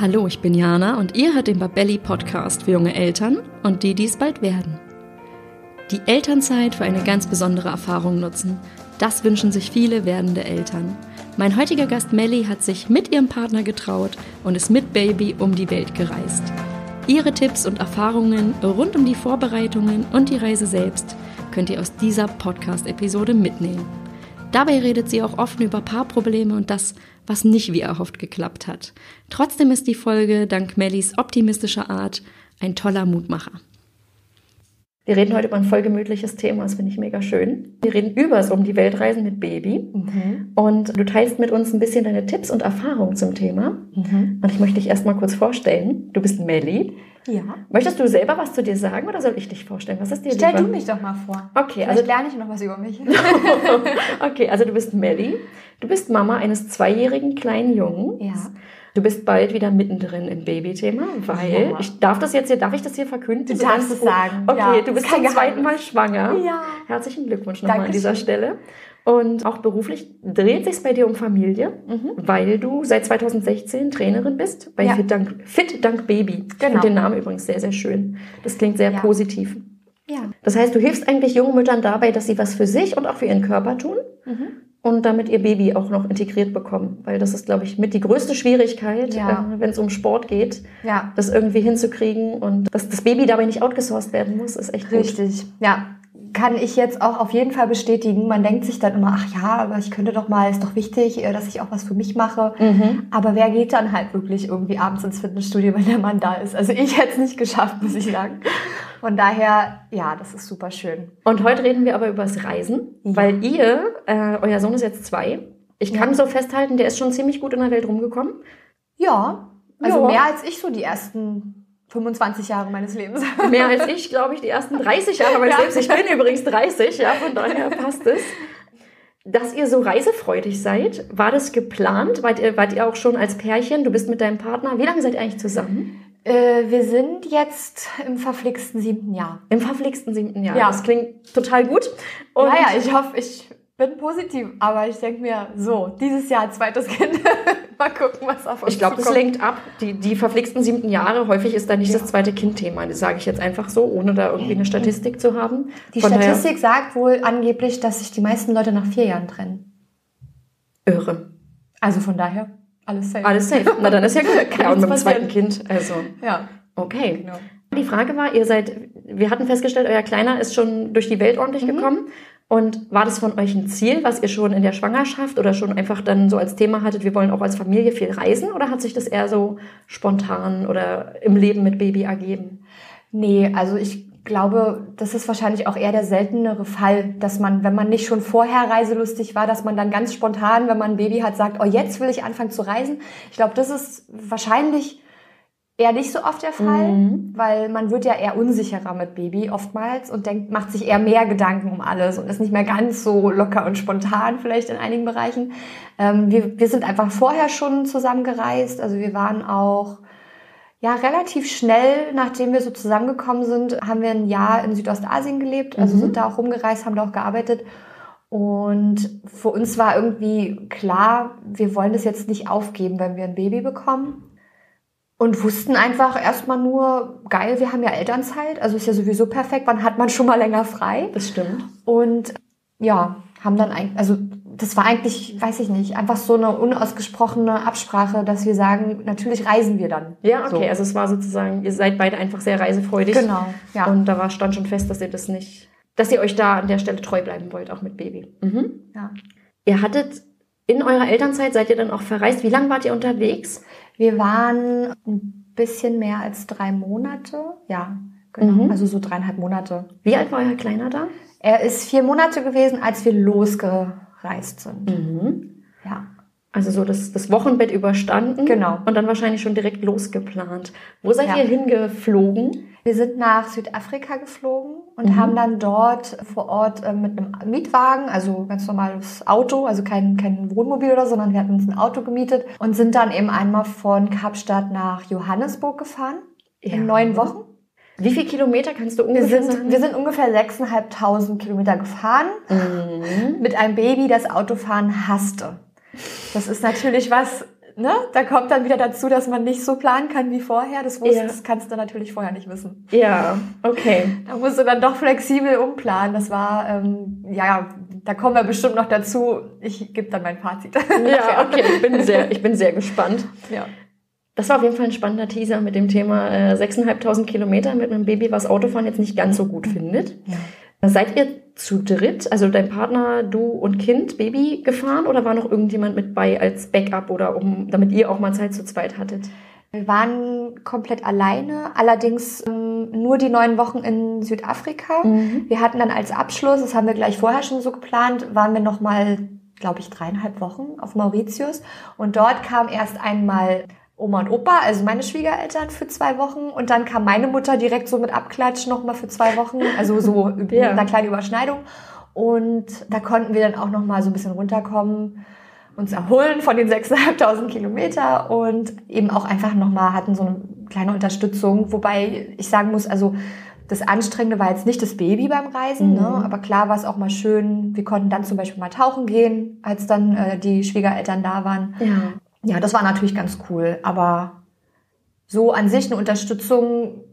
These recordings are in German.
Hallo, ich bin Jana und ihr hört den Babelli Podcast für junge Eltern und die, die es bald werden. Die Elternzeit für eine ganz besondere Erfahrung nutzen. Das wünschen sich viele werdende Eltern. Mein heutiger Gast Melly hat sich mit ihrem Partner getraut und ist mit Baby um die Welt gereist. Ihre Tipps und Erfahrungen rund um die Vorbereitungen und die Reise selbst könnt ihr aus dieser Podcast-Episode mitnehmen. Dabei redet sie auch offen über Paarprobleme und das, was nicht wie erhofft geklappt hat. Trotzdem ist die Folge dank Mellys optimistischer Art ein toller Mutmacher. Wir reden heute über ein voll gemütliches Thema, das finde ich mega schön. Wir reden über es um die Weltreisen mit Baby. Mhm. Und du teilst mit uns ein bisschen deine Tipps und Erfahrungen zum Thema. Mhm. Und ich möchte dich erstmal kurz vorstellen. Du bist Melly. Ja. Möchtest du selber was zu dir sagen oder soll ich dich vorstellen? Was ist dir Stell lieber? du mich doch mal vor. Okay, Vielleicht also lerne ich noch was über mich. okay, also du bist Melly. Du bist Mama eines zweijährigen kleinen Jungen. Ja. Du bist bald wieder mittendrin im Babythema, weil ja. ich darf das jetzt hier, darf ich das hier verkünden? Du darfst es sagen. Okay, ja, du bist zum zweiten Mal schwanger. Ja. Herzlichen Glückwunsch nochmal an dieser Stelle. Und auch beruflich dreht sich bei dir um Familie, mhm. weil du seit 2016 Trainerin bist bei ja. Fit, Dank, Fit Dank Baby. Genau. Ich finde den Namen übrigens sehr, sehr schön. Das klingt sehr positiv. Ja. Das heißt, du hilfst eigentlich jungen Müttern dabei, dass sie was für sich und auch für ihren Körper tun. Mhm und damit ihr Baby auch noch integriert bekommen. Weil das ist, glaube ich, mit die größte Schwierigkeit, ja. äh, wenn es um Sport geht, ja. das irgendwie hinzukriegen und dass das Baby dabei nicht outgesourced werden muss, ist echt Richtig, gut. ja. Kann ich jetzt auch auf jeden Fall bestätigen. Man denkt sich dann immer, ach ja, aber ich könnte doch mal, ist doch wichtig, äh, dass ich auch was für mich mache. Mhm. Aber wer geht dann halt wirklich irgendwie abends ins Fitnessstudio, wenn der Mann da ist? Also ich hätte es nicht geschafft, muss ich sagen. Von daher, ja, das ist super schön. Und heute reden wir aber über das Reisen, ja. weil ihr, äh, euer Sohn ist jetzt zwei. Ich kann ja. so festhalten, der ist schon ziemlich gut in der Welt rumgekommen. Ja, also ja. mehr als ich so die ersten 25 Jahre meines Lebens. Mehr als ich, glaube ich, die ersten 30 Jahre meines. Lebens. Ich bin übrigens 30, ja, von daher passt es. Dass ihr so reisefreudig seid, war das geplant? Wart ihr, wart ihr auch schon als Pärchen? Du bist mit deinem Partner. Wie lange seid ihr eigentlich zusammen? Äh, wir sind jetzt im verflixten siebten Jahr. Im verflixten siebten Jahr. Ja. Das klingt total gut. Und ja, ja, ich hoffe, ich bin positiv, aber ich denke mir, so, dieses Jahr zweites Kind. Mal gucken, was auf uns Ich glaube, das lenkt ab. Die, die verflixten siebten Jahre, häufig ist da nicht ja. das zweite Kind-Thema. Das sage ich jetzt einfach so, ohne da irgendwie eine Statistik zu haben. Die Von Statistik sagt wohl angeblich, dass sich die meisten Leute nach vier Jahren trennen. Irre. Also von daher. Alles safe. Alles safe. Na, dann ist ja gut. ja, und mit dem zweiten Kind. Also. Ja. Okay. Genau. Die Frage war, ihr seid, wir hatten festgestellt, euer Kleiner ist schon durch die Welt ordentlich mhm. gekommen. Und war das von euch ein Ziel, was ihr schon in der Schwangerschaft oder schon einfach dann so als Thema hattet, wir wollen auch als Familie viel reisen? Oder hat sich das eher so spontan oder im Leben mit Baby ergeben? Nee, also ich glaube, das ist wahrscheinlich auch eher der seltenere Fall, dass man, wenn man nicht schon vorher reiselustig war, dass man dann ganz spontan, wenn man ein Baby hat, sagt, oh, jetzt will ich anfangen zu reisen. Ich glaube, das ist wahrscheinlich eher nicht so oft der Fall, mhm. weil man wird ja eher unsicherer mit Baby oftmals und denkt, macht sich eher mehr Gedanken um alles und ist nicht mehr ganz so locker und spontan vielleicht in einigen Bereichen. Ähm, wir, wir sind einfach vorher schon zusammengereist, also wir waren auch ja, relativ schnell, nachdem wir so zusammengekommen sind, haben wir ein Jahr in Südostasien gelebt, also mhm. sind da auch rumgereist, haben da auch gearbeitet. Und für uns war irgendwie klar, wir wollen das jetzt nicht aufgeben, wenn wir ein Baby bekommen. Und wussten einfach erstmal nur, geil, wir haben ja Elternzeit, also ist ja sowieso perfekt, wann hat man schon mal länger frei? Das stimmt. Und ja, haben dann eigentlich, also das war eigentlich, weiß ich nicht, einfach so eine unausgesprochene Absprache, dass wir sagen, natürlich reisen wir dann. Ja, okay, so. also es war sozusagen, ihr seid beide einfach sehr reisefreudig. Genau, ja. Und da war, stand schon fest, dass ihr das nicht, dass ihr euch da an der Stelle treu bleiben wollt, auch mit Baby. Mhm. Ja. Ihr hattet in eurer Elternzeit, seid ihr dann auch verreist? Wie lange wart ihr unterwegs? Wir waren ein bisschen mehr als drei Monate, ja, genau, mhm. also so dreieinhalb Monate. Wie alt war euer Kleiner da? Er ist vier Monate gewesen, als wir losge gereist sind. Mhm. Ja. Also so das, das Wochenbett überstanden. Genau. Und dann wahrscheinlich schon direkt losgeplant. Wo seid ja. ihr hingeflogen? Wir sind nach Südafrika geflogen und mhm. haben dann dort vor Ort äh, mit einem Mietwagen, also ganz normales Auto, also kein, kein Wohnmobil oder so, sondern wir hatten uns ein Auto gemietet und sind dann eben einmal von Kapstadt nach Johannesburg gefahren. Ja. In neun Wochen. Wie viele Kilometer kannst du ungefähr wir sind? Wir sind ungefähr 6.500 Kilometer gefahren mhm. mit einem Baby, das Autofahren hasste. Das ist natürlich was, ne, da kommt dann wieder dazu, dass man nicht so planen kann wie vorher. Das, wusst, ja. das kannst du natürlich vorher nicht wissen. Ja, okay. Da musst du dann doch flexibel umplanen. Das war, ähm, ja, da kommen wir bestimmt noch dazu. Ich gebe dann mein Fazit. Ja, okay, ich bin sehr, ich bin sehr gespannt. Ja. Das war auf jeden Fall ein spannender Teaser mit dem Thema äh, 6.500 Kilometer mit einem Baby, was Autofahren jetzt nicht ganz so gut findet. Ja. Seid ihr zu dritt, also dein Partner, du und Kind, Baby gefahren oder war noch irgendjemand mit bei als Backup oder um, damit ihr auch mal Zeit zu zweit hattet? Wir waren komplett alleine, allerdings ähm, nur die neun Wochen in Südafrika. Mhm. Wir hatten dann als Abschluss, das haben wir gleich vorher schon so geplant, waren wir noch mal, glaube ich, dreieinhalb Wochen auf Mauritius und dort kam erst einmal Oma und Opa, also meine Schwiegereltern für zwei Wochen und dann kam meine Mutter direkt so mit Abklatsch nochmal für zwei Wochen, also so mit ja. einer kleinen Überschneidung und da konnten wir dann auch nochmal so ein bisschen runterkommen, uns erholen von den 6.500 Kilometer und eben auch einfach nochmal hatten so eine kleine Unterstützung, wobei ich sagen muss, also das Anstrengende war jetzt nicht das Baby beim Reisen, ne? mhm. ne? aber klar war es auch mal schön. Wir konnten dann zum Beispiel mal tauchen gehen, als dann äh, die Schwiegereltern da waren. Ja ja, das war natürlich ganz cool. Aber so an sich eine Unterstützung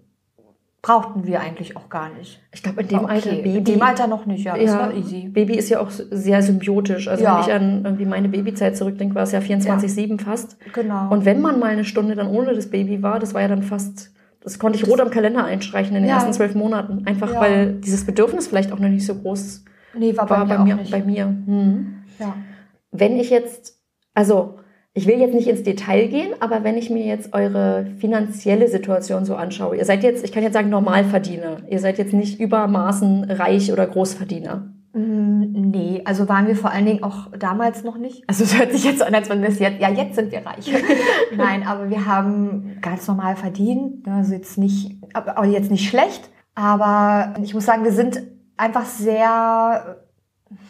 brauchten wir eigentlich auch gar nicht. Ich glaube, in dem okay. Alter Baby. In dem Alter noch nicht, ja. Das ja, war easy. Baby ist ja auch sehr symbiotisch. Also ja. wenn ich an irgendwie meine Babyzeit zurückdenke, war es ja 24-7 ja. fast. Genau. Und wenn man mal eine Stunde dann ohne das Baby war, das war ja dann fast, das konnte ich rot am Kalender einstreichen in den ersten zwölf Monaten. Einfach weil dieses Bedürfnis vielleicht auch noch nicht so groß nee, war, bei, war bei mir. Bei mir. Hm. Ja. Wenn ich jetzt, also ich will jetzt nicht ins Detail gehen, aber wenn ich mir jetzt eure finanzielle Situation so anschaue, ihr seid jetzt, ich kann jetzt sagen, Normalverdiener. Ihr seid jetzt nicht übermaßen reich oder Großverdiener. Mm, nee, also waren wir vor allen Dingen auch damals noch nicht. Also es hört sich jetzt an, als wenn wir es jetzt, ja, jetzt sind wir reich. Nein, aber wir haben ganz normal verdient. Also jetzt nicht, aber jetzt nicht schlecht. Aber ich muss sagen, wir sind einfach sehr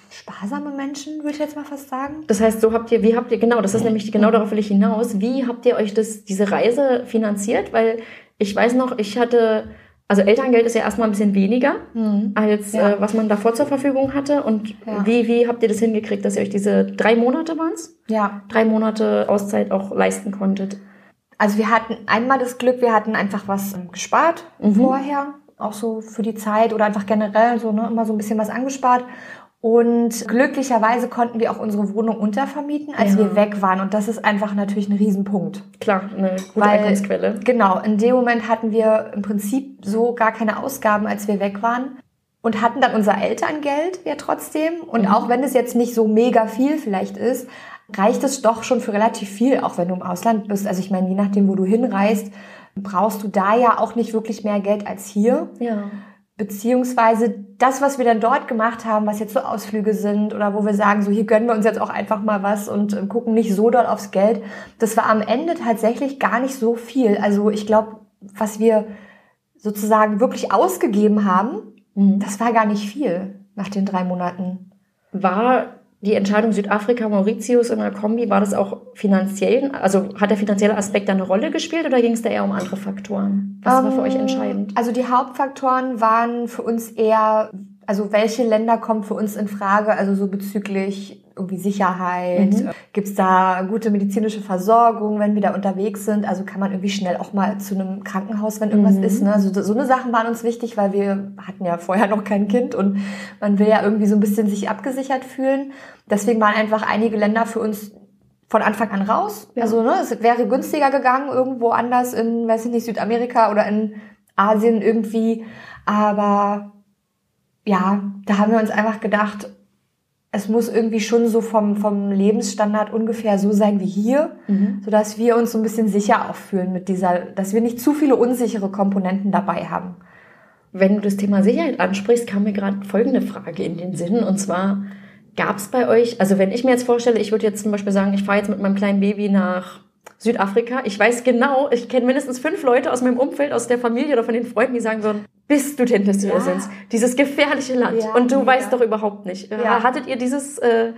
sparsame Menschen, würde ich jetzt mal fast sagen. Das heißt, so habt ihr, wie habt ihr, genau, das ist nämlich, genau darauf will ich hinaus, wie habt ihr euch das, diese Reise finanziert? Weil ich weiß noch, ich hatte, also Elterngeld ist ja erstmal ein bisschen weniger, mhm. als ja. äh, was man davor zur Verfügung hatte. Und ja. wie, wie habt ihr das hingekriegt, dass ihr euch diese drei Monate waren? Ja. Drei Monate Auszeit auch leisten konntet? Also wir hatten einmal das Glück, wir hatten einfach was ähm, gespart mhm. vorher, auch so für die Zeit oder einfach generell so, ne, immer so ein bisschen was angespart. Und glücklicherweise konnten wir auch unsere Wohnung untervermieten, als ja. wir weg waren. Und das ist einfach natürlich ein Riesenpunkt. Klar, eine gute Weil, Einkommensquelle. Genau, in dem Moment hatten wir im Prinzip so gar keine Ausgaben, als wir weg waren. Und hatten dann unser Elterngeld ja trotzdem. Und mhm. auch wenn es jetzt nicht so mega viel vielleicht ist, reicht es doch schon für relativ viel, auch wenn du im Ausland bist. Also ich meine, je nachdem, wo du hinreist, brauchst du da ja auch nicht wirklich mehr Geld als hier. Ja. Beziehungsweise das, was wir dann dort gemacht haben, was jetzt so Ausflüge sind oder wo wir sagen, so hier gönnen wir uns jetzt auch einfach mal was und äh, gucken nicht so dort aufs Geld, das war am Ende tatsächlich gar nicht so viel. Also ich glaube, was wir sozusagen wirklich ausgegeben haben, mhm. das war gar nicht viel nach den drei Monaten. War die Entscheidung Südafrika, Mauritius in der Kombi, war das auch finanziell, also hat der finanzielle Aspekt da eine Rolle gespielt oder ging es da eher um andere Faktoren? Was um, war für euch ähm, entscheidend? Also die Hauptfaktoren waren für uns eher, also welche Länder kommen für uns in Frage, also so bezüglich irgendwie Sicherheit? Mhm. Gibt es da gute medizinische Versorgung, wenn wir da unterwegs sind? Also kann man irgendwie schnell auch mal zu einem Krankenhaus, wenn irgendwas mhm. ist. Ne? Also so eine Sachen waren uns wichtig, weil wir hatten ja vorher noch kein Kind und man will ja irgendwie so ein bisschen sich abgesichert fühlen. Deswegen waren einfach einige Länder für uns von Anfang an raus. Ja. Also ne, es wäre günstiger gegangen irgendwo anders in, weiß ich nicht, Südamerika oder in Asien irgendwie. Aber ja, da haben wir uns einfach gedacht, es muss irgendwie schon so vom, vom Lebensstandard ungefähr so sein wie hier, mhm. sodass wir uns so ein bisschen sicher auch fühlen mit dieser, dass wir nicht zu viele unsichere Komponenten dabei haben. Wenn du das Thema Sicherheit ansprichst, kam mir gerade folgende Frage in den Sinn. Und zwar, gab es bei euch, also wenn ich mir jetzt vorstelle, ich würde jetzt zum Beispiel sagen, ich fahre jetzt mit meinem kleinen Baby nach Südafrika. Ich weiß genau, ich kenne mindestens fünf Leute aus meinem Umfeld, aus der Familie oder von den Freunden, die sagen würden, bist du denn des ja. Dieses gefährliche Land. Ja, und du ja. weißt doch überhaupt nicht. Ja. Hattet ihr dieses, äh,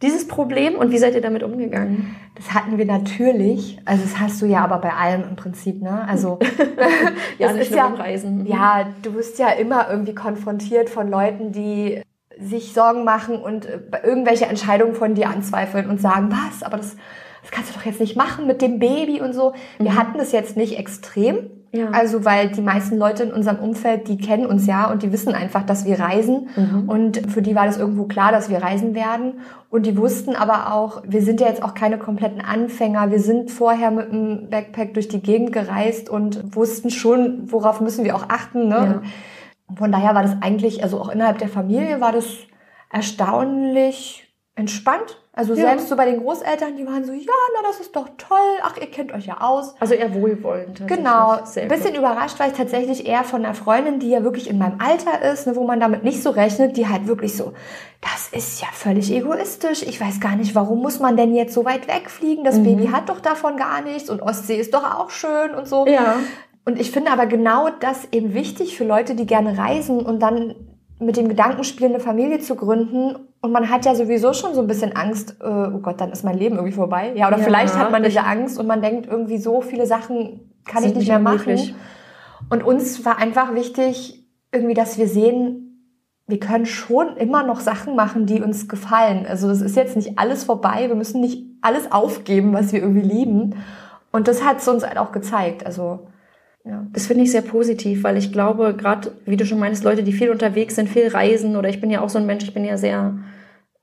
dieses Problem und wie seid ihr damit umgegangen? Das hatten wir natürlich. Also das hast du ja aber bei allem im Prinzip, ne? Also ja, nicht nur ja, Reisen. Ja, du bist ja immer irgendwie konfrontiert von Leuten, die sich Sorgen machen und äh, irgendwelche Entscheidungen von dir anzweifeln und sagen, was? Aber das das kannst du doch jetzt nicht machen mit dem Baby und so. Wir Mhm. hatten das jetzt nicht extrem. Ja. Also, weil die meisten Leute in unserem Umfeld, die kennen uns ja und die wissen einfach, dass wir reisen. Mhm. Und für die war das irgendwo klar, dass wir reisen werden. Und die wussten aber auch, wir sind ja jetzt auch keine kompletten Anfänger. Wir sind vorher mit einem Backpack durch die Gegend gereist und wussten schon, worauf müssen wir auch achten. Ne? Und Von daher war das eigentlich, also auch innerhalb der Familie war das erstaunlich entspannt. Also Ja. selbst so bei den Großeltern, die waren so, ja, na, das ist doch toll. Ach, ihr kennt euch ja aus. Also eher wohlwollend. Genau. Ein bisschen gut. überrascht war ich tatsächlich eher von einer Freundin, die ja wirklich in meinem Alter ist, ne, wo man damit nicht so rechnet, die halt wirklich so, das ist ja völlig egoistisch. Ich weiß gar nicht, warum muss man denn jetzt so weit wegfliegen? Das Mhm. Baby hat doch davon gar nichts und Ostsee ist doch auch schön und so. Ja. Und ich finde aber genau das eben wichtig für Leute, die gerne reisen und dann mit dem Gedanken spielen, eine Familie zu gründen. Und man hat ja sowieso schon so ein bisschen Angst, äh, oh Gott, dann ist mein Leben irgendwie vorbei. Ja, oder Ja, vielleicht hat man diese Angst und man denkt irgendwie so viele Sachen kann ich nicht mehr mehr machen. Und uns war einfach wichtig, irgendwie, dass wir sehen, wir können schon immer noch Sachen machen, die uns gefallen. Also das ist jetzt nicht alles vorbei. Wir müssen nicht alles aufgeben, was wir irgendwie lieben. Und das hat es uns halt auch gezeigt. Also ja. Das finde ich sehr positiv, weil ich glaube, gerade, wie du schon meinst, Leute, die viel unterwegs sind, viel reisen, oder ich bin ja auch so ein Mensch, ich bin ja sehr,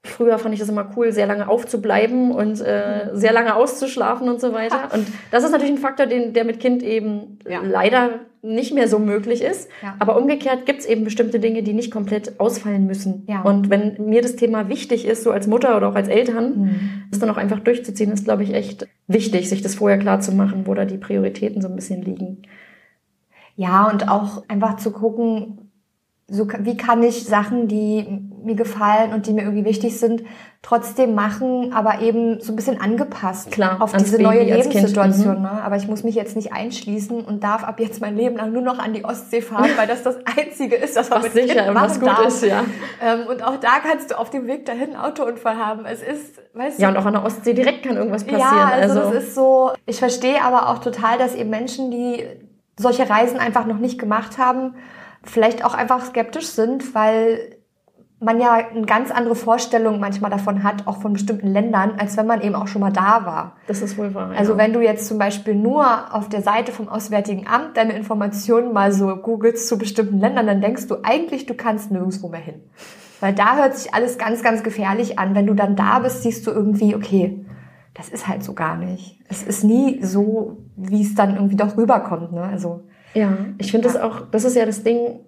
früher fand ich das immer cool, sehr lange aufzubleiben und äh, sehr lange auszuschlafen und so weiter. Und das ist natürlich ein Faktor, den, der mit Kind eben Ja. leider nicht mehr so möglich ist. Ja. Aber umgekehrt gibt es eben bestimmte Dinge, die nicht komplett ausfallen müssen. Ja. Und wenn mir das Thema wichtig ist, so als Mutter oder auch als Eltern, Mhm. das dann auch einfach durchzuziehen, ist, glaube ich, echt wichtig, sich das vorher klar zu machen, wo da die Prioritäten so ein bisschen liegen. Ja, und auch einfach zu gucken, so, wie kann ich Sachen, die mir gefallen und die mir irgendwie wichtig sind, trotzdem machen, aber eben so ein bisschen angepasst Klar, auf diese Baby, neue. Lebenssituation. Ne? Aber ich muss mich jetzt nicht einschließen und darf ab jetzt mein Leben lang nur noch an die Ostsee fahren, weil das das Einzige ist, was man Was mit sicher was gut darf. ist, ja. Ähm, und auch da kannst du auf dem Weg dahin einen Autounfall haben. Es ist, weißt Ja, du, und auch an der Ostsee direkt kann irgendwas passieren. ja, also, also das ist so, ich verstehe aber auch total, dass eben Menschen, die solche Reisen einfach noch nicht gemacht haben, vielleicht auch einfach skeptisch sind, weil man ja eine ganz andere Vorstellung manchmal davon hat, auch von bestimmten Ländern, als wenn man eben auch schon mal da war. das ist wohl wahr. Also ja. wenn du jetzt zum Beispiel nur auf der Seite vom Auswärtigen Amt deine Informationen mal so googelst zu bestimmten Ländern, dann denkst du eigentlich, du kannst nirgendwo mehr hin. Weil da hört sich alles ganz, ganz gefährlich an. Wenn du dann da bist, siehst du irgendwie, okay, das ist halt so gar nicht. Es ist nie so, wie es dann irgendwie doch rüberkommt. Ne? Also Ja, ich finde das auch, das ist ja das Ding,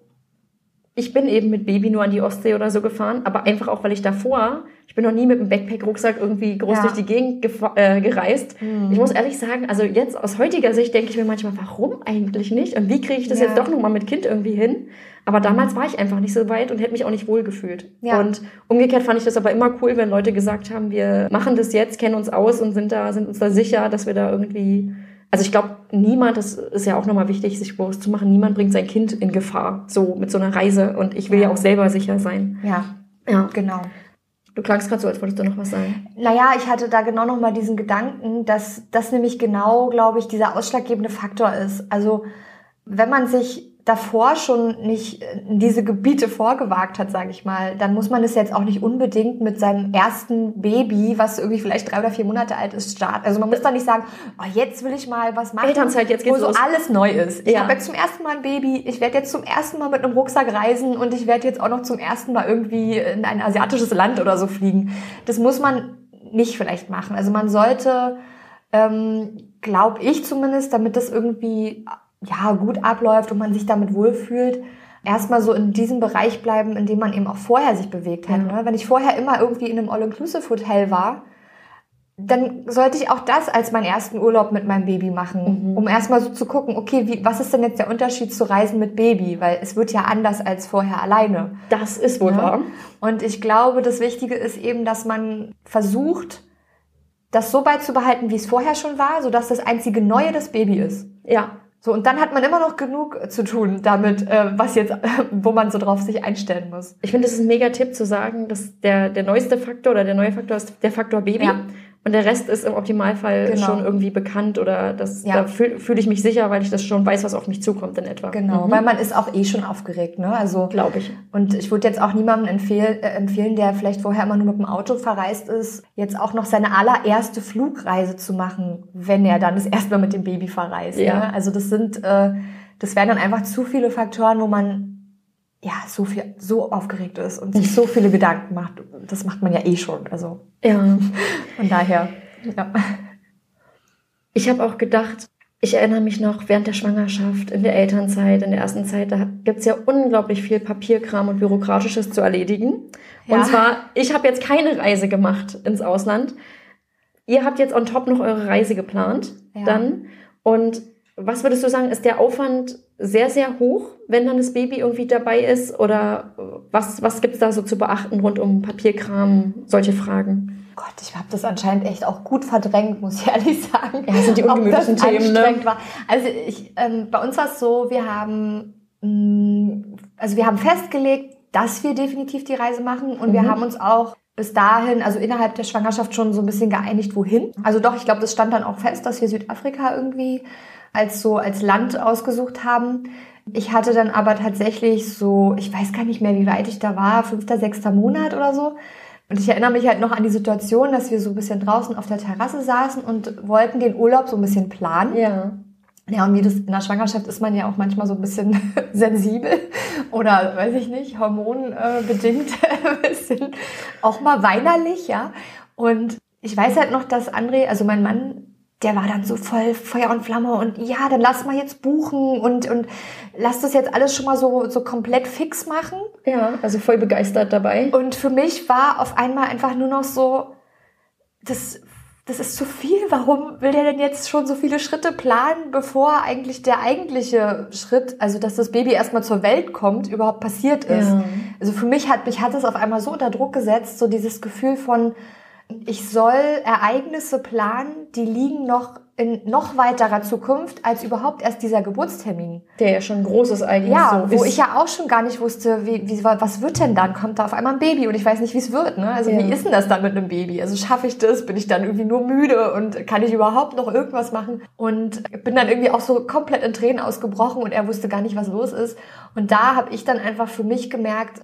ich bin eben mit Baby nur an die Ostsee oder so gefahren, aber einfach auch, weil ich davor, ich bin noch nie mit einem Backpack-Rucksack irgendwie groß Ja. durch die Gegend äh, gereist. Mhm. Ich muss ehrlich sagen, also jetzt aus heutiger Sicht denke ich mir manchmal, warum eigentlich nicht? Und wie kriege ich das Ja. jetzt doch nochmal mit Kind irgendwie hin? Aber damals war ich einfach nicht so weit und hätte mich auch nicht wohl gefühlt. Ja. Und umgekehrt fand ich das aber immer cool, wenn Leute gesagt haben, wir machen das jetzt, kennen uns aus und sind da, sind uns da sicher, dass wir da irgendwie also ich glaube, niemand, das ist ja auch nochmal wichtig, sich bewusst zu machen, niemand bringt sein Kind in Gefahr, so mit so einer Reise. Und ich will ja, Ja. auch selber sicher sein. ja, Ja. genau. Du klangst gerade so, als wolltest du noch was sagen. Naja, ich hatte da genau nochmal diesen Gedanken, dass das nämlich genau, glaube ich, dieser ausschlaggebende Faktor ist. Also wenn man sich davor schon nicht in diese Gebiete vorgewagt hat, sage ich mal, dann muss man es jetzt auch nicht unbedingt mit seinem ersten Baby, was irgendwie vielleicht drei oder vier Monate alt ist, starten. Also man muss da nicht sagen, oh, jetzt will ich mal was machen, Elternzeit, jetzt geht's wo so los. alles neu ist. Ich Ja. habe jetzt zum ersten Mal ein Baby, ich werde jetzt zum ersten Mal mit einem Rucksack reisen und ich werde jetzt auch noch zum ersten Mal irgendwie in ein asiatisches Land oder so fliegen. Das muss man nicht vielleicht machen. Also man sollte, ähm, glaube ich zumindest, damit das irgendwie ja gut abläuft und man sich damit wohlfühlt, erstmal so in diesem Bereich bleiben, in dem man eben auch vorher sich bewegt hat. Ja. Ne? Wenn ich vorher immer irgendwie in einem All-Inclusive-Hotel war, dann sollte ich auch das als meinen ersten Urlaub mit meinem Baby machen, Mhm. um erstmal so zu gucken, okay, wie, was ist denn jetzt der Unterschied zu Reisen mit Baby? Weil es wird ja anders als vorher alleine. Das ist wohl Ja. wahr. Und ich glaube, das Wichtige ist eben, dass man versucht, das so beizubehalten, wie es vorher schon war, sodass das einzige Neue das Baby ist. Ja. So, und dann hat man immer noch genug zu tun damit, äh, was jetzt, wo man so drauf sich einstellen muss. Ich finde, das ist ein mega Tipp zu sagen, dass der, der neueste Faktor oder der neue Faktor ist der Faktor Baby. Ja. Und der Rest ist im Optimalfall Genau. schon irgendwie bekannt oder das, Ja. da fühle fühl ich mich sicher, weil ich das schon weiß, was auf mich zukommt in etwa. Genau, Mhm. weil man ist auch eh schon aufgeregt, ne? Also Glaube ich. Und ich würde jetzt auch niemandem empfehlen, äh, empfehlen, der vielleicht vorher immer nur mit dem Auto verreist ist, jetzt auch noch seine allererste Flugreise zu machen, wenn er dann das erste Mal mit dem Baby verreist. Ja. Ne? Also das sind, äh, das wären dann einfach zu viele Faktoren, wo man ja so viel, so aufgeregt ist und sich so viele Gedanken macht. Das macht man ja eh schon. Also Ja. von daher. Ja. Ich habe auch gedacht, ich erinnere mich noch während der Schwangerschaft, in der Elternzeit, in der ersten Zeit, da gibt's ja unglaublich viel Papierkram und Bürokratisches zu erledigen. Ja. Und zwar, ich habe jetzt keine Reise gemacht ins Ausland. Ihr habt jetzt on top noch eure Reise geplant. Ja. Dann. Und was würdest du sagen, ist der Aufwand sehr, sehr hoch, wenn dann das Baby irgendwie dabei ist? Oder was, was gibt's da so zu beachten rund um Papierkram, solche Fragen? Gott, ich habe das anscheinend echt auch gut verdrängt, muss ich ehrlich sagen. Ja, das sind die ungemütlichen Themen, ne? War. Also ich, ähm, bei uns war es so, wir haben, mh, also wir haben festgelegt, dass wir definitiv die Reise machen und wir Mhm. haben uns auch bis dahin, also innerhalb der Schwangerschaft schon so ein bisschen geeinigt, wohin. Also doch, ich glaube, das stand dann auch fest, dass wir Südafrika irgendwie als so als Land ausgesucht haben. Ich hatte dann aber tatsächlich so, ich weiß gar nicht mehr, wie weit ich da war, fünfter, sechster Monat oder so. Und ich erinnere mich halt noch an die Situation, dass wir so ein bisschen draußen auf der Terrasse saßen und wollten den Urlaub so ein bisschen planen. Ja. Ja, und wie das in der Schwangerschaft ist man ja auch manchmal so ein bisschen sensibel oder weiß ich nicht, hormonbedingt ein bisschen auch mal weinerlich, ja. Und ich weiß halt noch, dass André, also mein Mann, der war dann so voll Feuer und Flamme und ja, dann lass mal jetzt buchen und, und lass das jetzt alles schon mal so, so komplett fix machen. Ja, also voll begeistert dabei. Und für mich war auf einmal einfach nur noch so, das, das ist zu viel. Warum will der denn jetzt schon so viele Schritte planen, bevor eigentlich der eigentliche Schritt, also dass das Baby erstmal zur Welt kommt, überhaupt passiert ist? Ja. Also für mich hat mich hat es auf einmal so unter Druck gesetzt, so dieses Gefühl von, ich soll Ereignisse planen, die liegen noch in noch weiterer Zukunft als überhaupt erst dieser Geburtstermin. Der ja schon groß ist eigentlich Ja, so. wo ist. ich ja auch schon gar nicht wusste, wie, wie, was wird denn dann? Kommt da auf einmal ein Baby und ich weiß nicht, wie es wird. Ne? Also Ja. wie ist denn das dann mit einem Baby? Also schaffe ich das? Bin ich dann irgendwie nur müde und kann ich überhaupt noch irgendwas machen? Und bin dann irgendwie auch so komplett in Tränen ausgebrochen und er wusste gar nicht, was los ist. Und da habe ich dann einfach für mich gemerkt,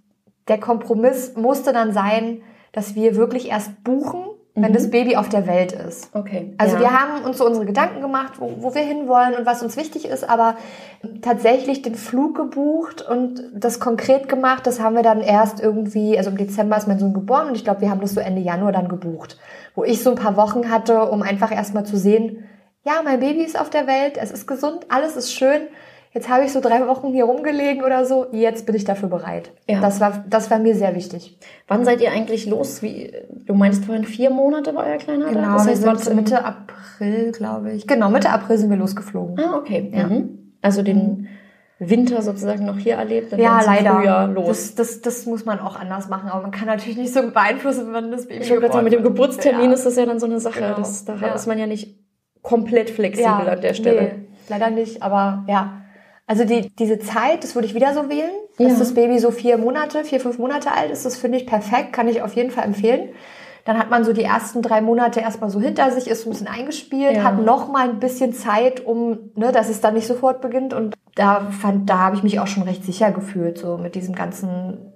der Kompromiss musste dann sein, dass wir wirklich erst buchen, wenn Mhm. das Baby auf der Welt ist. Okay. Also ja. wir haben uns so unsere Gedanken gemacht, wo, wo wir hinwollen und was uns wichtig ist, aber tatsächlich den Flug gebucht und das konkret gemacht, das haben wir dann erst irgendwie, also im Dezember ist mein Sohn geboren und ich glaube, wir haben das so Ende Januar dann gebucht, wo ich so ein paar Wochen hatte, um einfach erstmal zu sehen, ja, mein Baby ist auf der Welt, es ist gesund, alles ist schön. Jetzt habe ich so drei Wochen hier rumgelegen oder so. Jetzt bin ich dafür bereit. Ja. Das war, das war mir sehr wichtig. Wann seid ihr eigentlich los? Wie, du meinst vorhin vier Monate war euer Kleiner? Genau, Das wir heißt, sind ihr im- Mitte April, glaube ich. Genau, Mitte April sind wir losgeflogen. Ah, okay. Ja. Mhm. Also den Winter sozusagen noch hier erlebt Ja, dann zum leider. Frühjahr los. Das, das, das muss man auch anders machen, aber man kann natürlich nicht so beeinflussen, wann das Baby ich wollte gerade sagen, mit dem. Geburtstermin ja. ist das ja dann so eine Sache. Genau. Das, da Ja. ist man ja nicht komplett flexibel an der Stelle. Nee, leider nicht, aber ja. Also die, diese Zeit, das würde ich wieder so wählen, Ja. das Baby so vier Monate, vier, fünf Monate alt ist, das finde ich perfekt, kann ich auf jeden Fall empfehlen. Dann hat man so die ersten drei Monate erstmal so hinter sich, ist ein bisschen eingespielt, Ja. hat noch mal ein bisschen Zeit, um, ne, dass es dann nicht sofort beginnt. Und da fand, da habe ich mich auch schon recht sicher gefühlt, so mit diesem ganzen,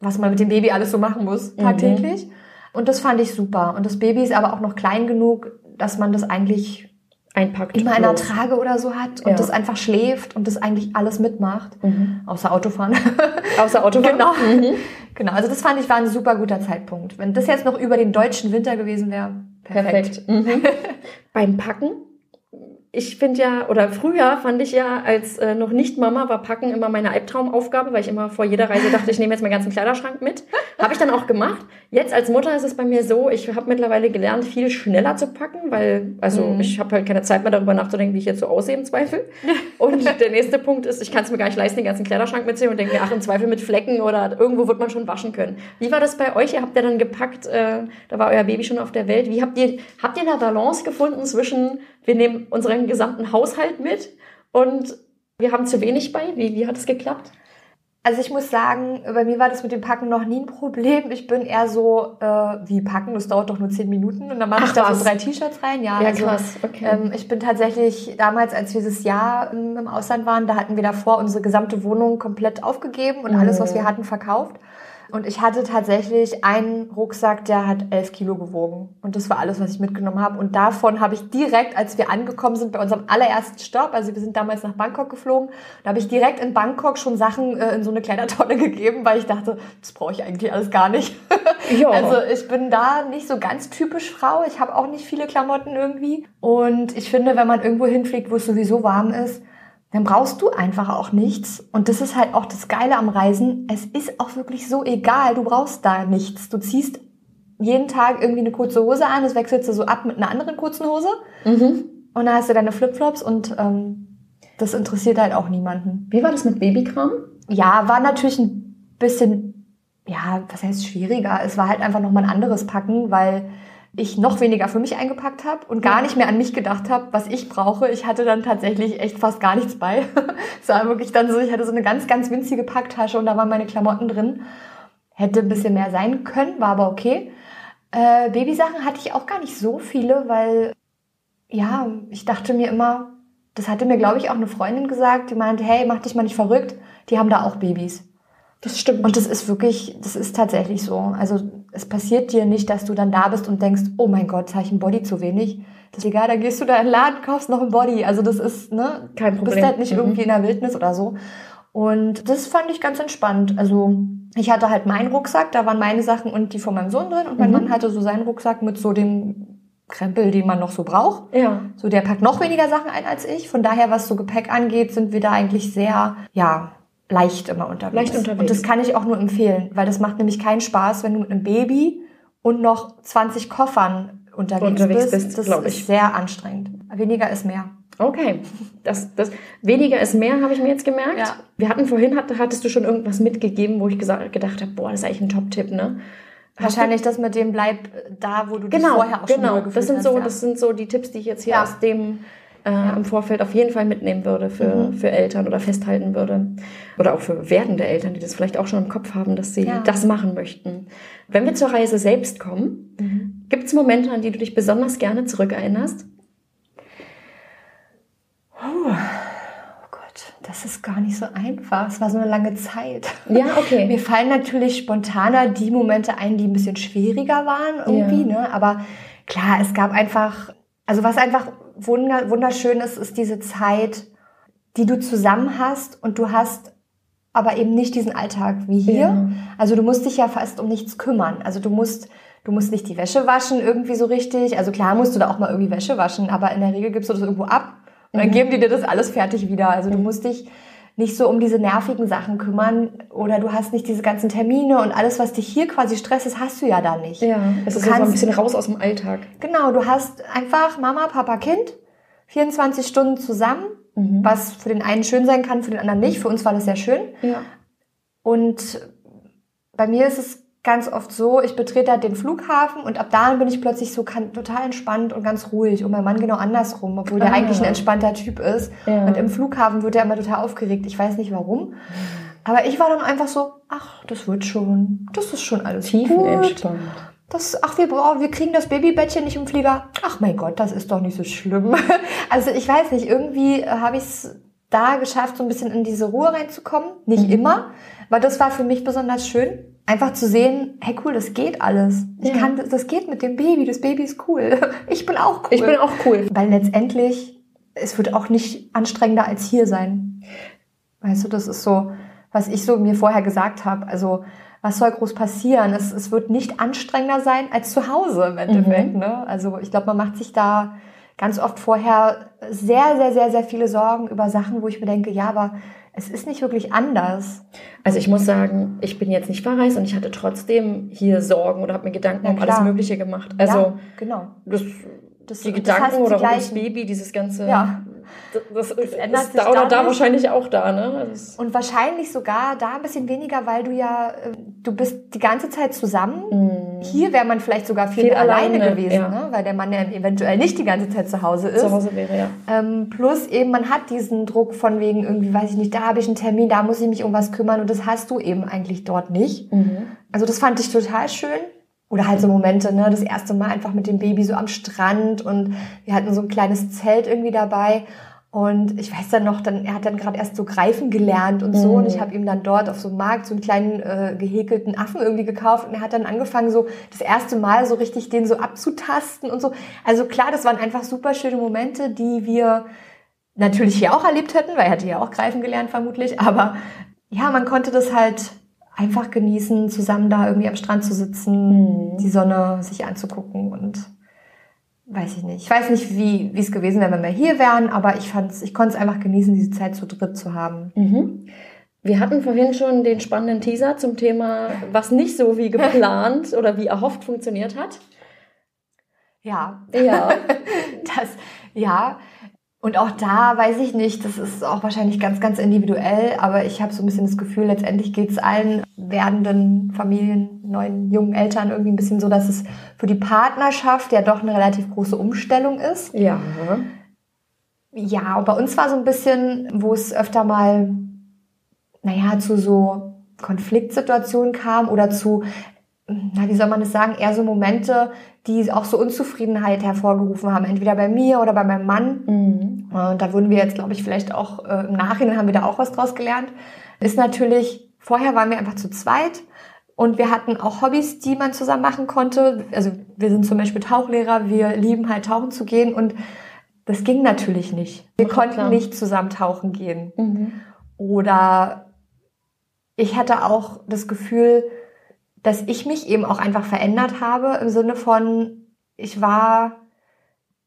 was man mit dem Baby alles so machen muss, tagtäglich. Und das fand ich super. Und das Baby ist aber auch noch klein genug, dass man das eigentlich Einpackt. immer in los. Trage oder so hat und Ja. das einfach schläft und das eigentlich alles mitmacht, Mhm. außer Autofahren. Außer Autofahren. genau. Mhm. genau, also das fand ich war ein super guter Zeitpunkt. Wenn das jetzt noch über den deutschen Winter gewesen wäre, perfekt. Perfekt. Mhm. Beim Packen? Ich finde ja, oder früher fand ich ja, als äh, noch nicht Mama war Packen immer meine Albtraumaufgabe, weil ich immer vor jeder Reise dachte, ich nehme jetzt meinen ganzen Kleiderschrank mit. Habe ich dann auch gemacht. Jetzt als Mutter ist es bei mir so, ich habe mittlerweile gelernt, viel schneller zu packen, weil, also Mhm. ich habe halt keine Zeit mehr darüber nachzudenken, wie ich jetzt so aussehe im Zweifel. Und der nächste Punkt ist, ich kann es mir gar nicht leisten, den ganzen Kleiderschrank mitzunehmen und denke mir, ach, im Zweifel mit Flecken oder irgendwo wird man schon waschen können. Wie war das bei euch? Ihr habt ja dann gepackt, äh, da war euer Baby schon auf der Welt. Wie habt ihr, habt ihr eine Balance gefunden zwischen, wir nehmen unseren gesamten Haushalt mit und wir haben zu wenig bei? Wie, wie hat es geklappt? Also ich muss sagen, bei mir war das mit dem Packen noch nie ein Problem. Ich bin eher so, äh, wie packen, das dauert doch nur zehn Minuten und dann mache ich da so drei T-Shirts rein. Ja, Ja, also, krass, okay. Ähm, ich bin tatsächlich damals, als wir dieses Jahr ähm, im Ausland waren, da hatten wir davor unsere gesamte Wohnung komplett aufgegeben und alles, was wir hatten, verkauft. Und ich hatte tatsächlich einen Rucksack, der hat elf Kilo gewogen. Und das war alles, was ich mitgenommen habe. Und davon habe ich direkt, als wir angekommen sind bei unserem allerersten Stopp, also wir sind damals nach Bangkok geflogen, da habe ich direkt in Bangkok schon Sachen äh, in so eine Kleidertonne gegeben, weil ich dachte, das brauche ich eigentlich alles gar nicht. Ja. Also ich bin da nicht so ganz typisch Frau. Ich habe auch nicht viele Klamotten irgendwie. Und ich finde, wenn man irgendwo hinfliegt, wo es sowieso warm ist, dann brauchst du einfach auch nichts. Und das ist halt auch das Geile am Reisen. Es ist auch wirklich so egal. Du brauchst da nichts. Du ziehst jeden Tag irgendwie eine kurze Hose an, das wechselst du so ab mit einer anderen kurzen Hose. Mhm. Und dann hast du deine Flipflops und ähm, das interessiert halt auch niemanden. Wie war das mit Babykram? Ja, war natürlich ein bisschen, ja, was heißt schwieriger? Es war halt einfach nochmal ein anderes Packen, weil ich noch weniger für mich eingepackt habe und gar nicht mehr an mich gedacht habe, was ich brauche. Ich hatte dann tatsächlich echt fast gar nichts bei. es war wirklich dann so, ich hatte so eine ganz, ganz winzige Packtasche und da waren meine Klamotten drin. Hätte ein bisschen mehr sein können, war aber okay. Äh, Babysachen hatte ich auch gar nicht so viele, weil, ja, ich dachte mir immer, das hatte mir, glaube ich, auch eine Freundin gesagt, die meinte, hey, mach dich mal nicht verrückt, die haben da auch Babys. Das stimmt. Und das ist wirklich, das ist tatsächlich so. Also es passiert dir nicht, dass du dann da bist und denkst, oh mein Gott, habe ich ein Body zu wenig. Das ist egal, dann gehst du da in den Laden, kaufst noch ein Body. Also das ist, ne, Kein du bist Problem. halt nicht Mhm. irgendwie in der Wildnis oder so. Und das fand ich ganz entspannt. Also ich hatte halt meinen Rucksack, da waren meine Sachen und die von meinem Sohn drin. Und mein Mhm. Mann hatte so seinen Rucksack mit so dem Krempel, den man noch so braucht. ja. So, der packt noch weniger Sachen ein als ich. Von daher, was so Gepäck angeht, sind wir da eigentlich sehr, ja, leicht immer unterwegs. Leicht unterwegs. Und das kann ich auch nur empfehlen, weil das macht nämlich keinen Spaß, wenn du mit einem Baby und noch 20 Koffern unterwegs, Unterwegs bist. bist, das ist sehr anstrengend. Weniger ist mehr. Okay. Das, das, weniger ist mehr, habe ich mir jetzt gemerkt. Ja. Wir hatten vorhin, hat, hattest du schon irgendwas mitgegeben, wo ich gesagt, gedacht habe, boah, das ist eigentlich ein Top-Tipp, ne? Wahrscheinlich das mit dem Bleib da, wo du du, dich genau, vorher auch schon genau. wohlgefühlt Das sind hast, so, ja. das sind so die Tipps, die ich jetzt hier Ja. aus dem äh, im Vorfeld auf jeden Fall mitnehmen würde für, Mhm. für Eltern oder festhalten würde. Oder auch für werdende Eltern, die das vielleicht auch schon im Kopf haben, dass sie Ja. das machen möchten. Wenn wir zur Reise selbst kommen, Mhm. gibt es Momente, an die du dich besonders gerne zurückerinnerst? Oh Gott, das ist gar nicht so einfach. Es war so eine lange Zeit. Ja, okay. Mir fallen natürlich spontaner die Momente ein, die ein bisschen schwieriger waren irgendwie, Ja. ne? Aber klar, es gab einfach, also was einfach wunderschön ist, ist diese Zeit, die du zusammen hast und du hast aber eben nicht diesen Alltag wie hier. Ja. Also du musst dich ja fast um nichts kümmern. Also du musst, du musst nicht die Wäsche waschen irgendwie so richtig. Also klar musst du da auch mal irgendwie Wäsche waschen, aber in der Regel gibst du das irgendwo ab und dann Mhm. geben die dir das alles fertig wieder. Also du musst dich nicht so um diese nervigen Sachen kümmern oder du hast nicht diese ganzen Termine und alles, was dich hier quasi stresst, das hast du ja da nicht. Ja, es Du ist so ein kannst- bisschen raus aus dem Alltag. Genau, du hast einfach Mama, Papa, Kind, 24 Stunden zusammen, Mhm. was für den einen schön sein kann, für den anderen nicht. Für uns war das sehr schön. Ja. Und bei mir ist es ganz oft so, ich betrete halt den Flughafen und ab da bin ich plötzlich so kann, total entspannt und ganz ruhig. Und mein Mann genau andersrum, obwohl der Ah. eigentlich ein entspannter Typ ist. Ja. Und im Flughafen wird er immer total aufgeregt. Ich weiß nicht warum. Aber ich war dann einfach so, ach, das wird schon. Das ist schon alles. Tiefenentspannt. Das, ach, wir, oh, wir kriegen das Babybettchen nicht im Flieger. Ach mein Gott, das ist doch nicht so schlimm. Also ich weiß nicht, irgendwie äh, habe ich es da geschafft, so ein bisschen in diese Ruhe reinzukommen. Nicht Mhm. immer, aber das war für mich besonders schön. Einfach zu sehen, hey cool, das geht alles. Ich Ja. kann, das geht mit dem Baby, das Baby ist cool. Ich bin auch cool. Ich bin auch cool. Weil letztendlich, es wird auch nicht anstrengender als hier sein. Weißt du, das ist so, was ich so mir vorher gesagt habe. Also, was soll groß passieren? Es, es wird nicht anstrengender sein als zu Hause im Endeffekt. Mhm. Ne? Also, ich glaube, man macht sich da ganz oft vorher sehr, sehr, sehr, sehr viele Sorgen über Sachen, wo ich mir denke, ja, aber es ist nicht wirklich anders. Also ich muss sagen, ich bin jetzt nicht verreist und ich hatte trotzdem hier Sorgen oder habe mir Gedanken um alles. Mögliche gemacht. Also ja, genau. das, Das, die das Gedanken heißt, die oder um das. Baby, dieses ganze Ja. Das, das, ändert sich da oder da wahrscheinlich auch da, ne? Das und wahrscheinlich sogar da ein bisschen weniger, weil du ja, äh, du bist die ganze Zeit zusammen. Mhm. Hier wäre man vielleicht sogar viel, viel alleine, alleine, gewesen, ja. ne? weil der Mann ja eventuell nicht die ganze Zeit zu Hause ist. Zu Hause wäre, ja. Ähm, plus eben, man hat diesen Druck von wegen irgendwie, weiß ich nicht, da habe ich einen Termin, da muss ich mich um was kümmern und das hast du eben eigentlich dort nicht. Mhm. Also das fand ich total schön. Oder halt so Momente, ne, das erste Mal einfach mit dem Baby so am Strand und wir hatten so ein kleines Zelt irgendwie dabei. Und ich weiß dann noch, dann, er hat dann gerade erst so greifen gelernt und so. Mhm. Und ich habe ihm dann dort auf so einem Markt so einen kleinen äh, gehäkelten Affen irgendwie gekauft. Und er hat dann angefangen, so das erste Mal so richtig den so abzutasten und so. Also klar, das waren einfach super schöne Momente, die wir natürlich hier auch erlebt hätten, weil er hatte ja auch greifen gelernt vermutlich. Aber ja, man konnte das halt einfach genießen, zusammen da irgendwie am Strand zu sitzen, mhm. die Sonne sich anzugucken und weiß ich nicht. Ich weiß nicht, wie, wie es gewesen wäre, wenn wir hier wären, aber ich fand's, ich konnte es einfach genießen, diese Zeit zu dritt zu haben. Mhm. Wir hatten vorhin schon den spannenden Teaser zum Thema, was nicht so wie geplant oder wie erhofft funktioniert hat. Ja. Ja. das, ja. Und auch da weiß ich nicht, das ist auch wahrscheinlich ganz, ganz individuell, aber ich habe so ein bisschen das Gefühl, letztendlich geht es allen werdenden Familien, neuen, jungen Eltern irgendwie ein bisschen so, dass es für die Partnerschaft ja doch eine relativ große Umstellung ist. Ja. Ja, bei uns war so ein bisschen, wo es öfter mal, naja, zu so Konfliktsituationen kam oder zu na, wie soll man das sagen, eher so Momente, die auch so Unzufriedenheit hervorgerufen haben, entweder bei mir oder bei meinem Mann. Mhm. Und da wurden wir jetzt, glaube ich, vielleicht auch äh, im Nachhinein haben wir da auch was draus gelernt. Ist natürlich, vorher waren wir einfach zu zweit und wir hatten auch Hobbys, die man zusammen machen konnte. Also wir sind zum Beispiel Tauchlehrer, wir lieben halt tauchen zu gehen und das ging natürlich nicht. Wir konnten klar. nicht zusammen tauchen gehen. Mhm. Oder ich hatte auch das Gefühl, dass ich mich eben auch einfach verändert habe im Sinne von, ich war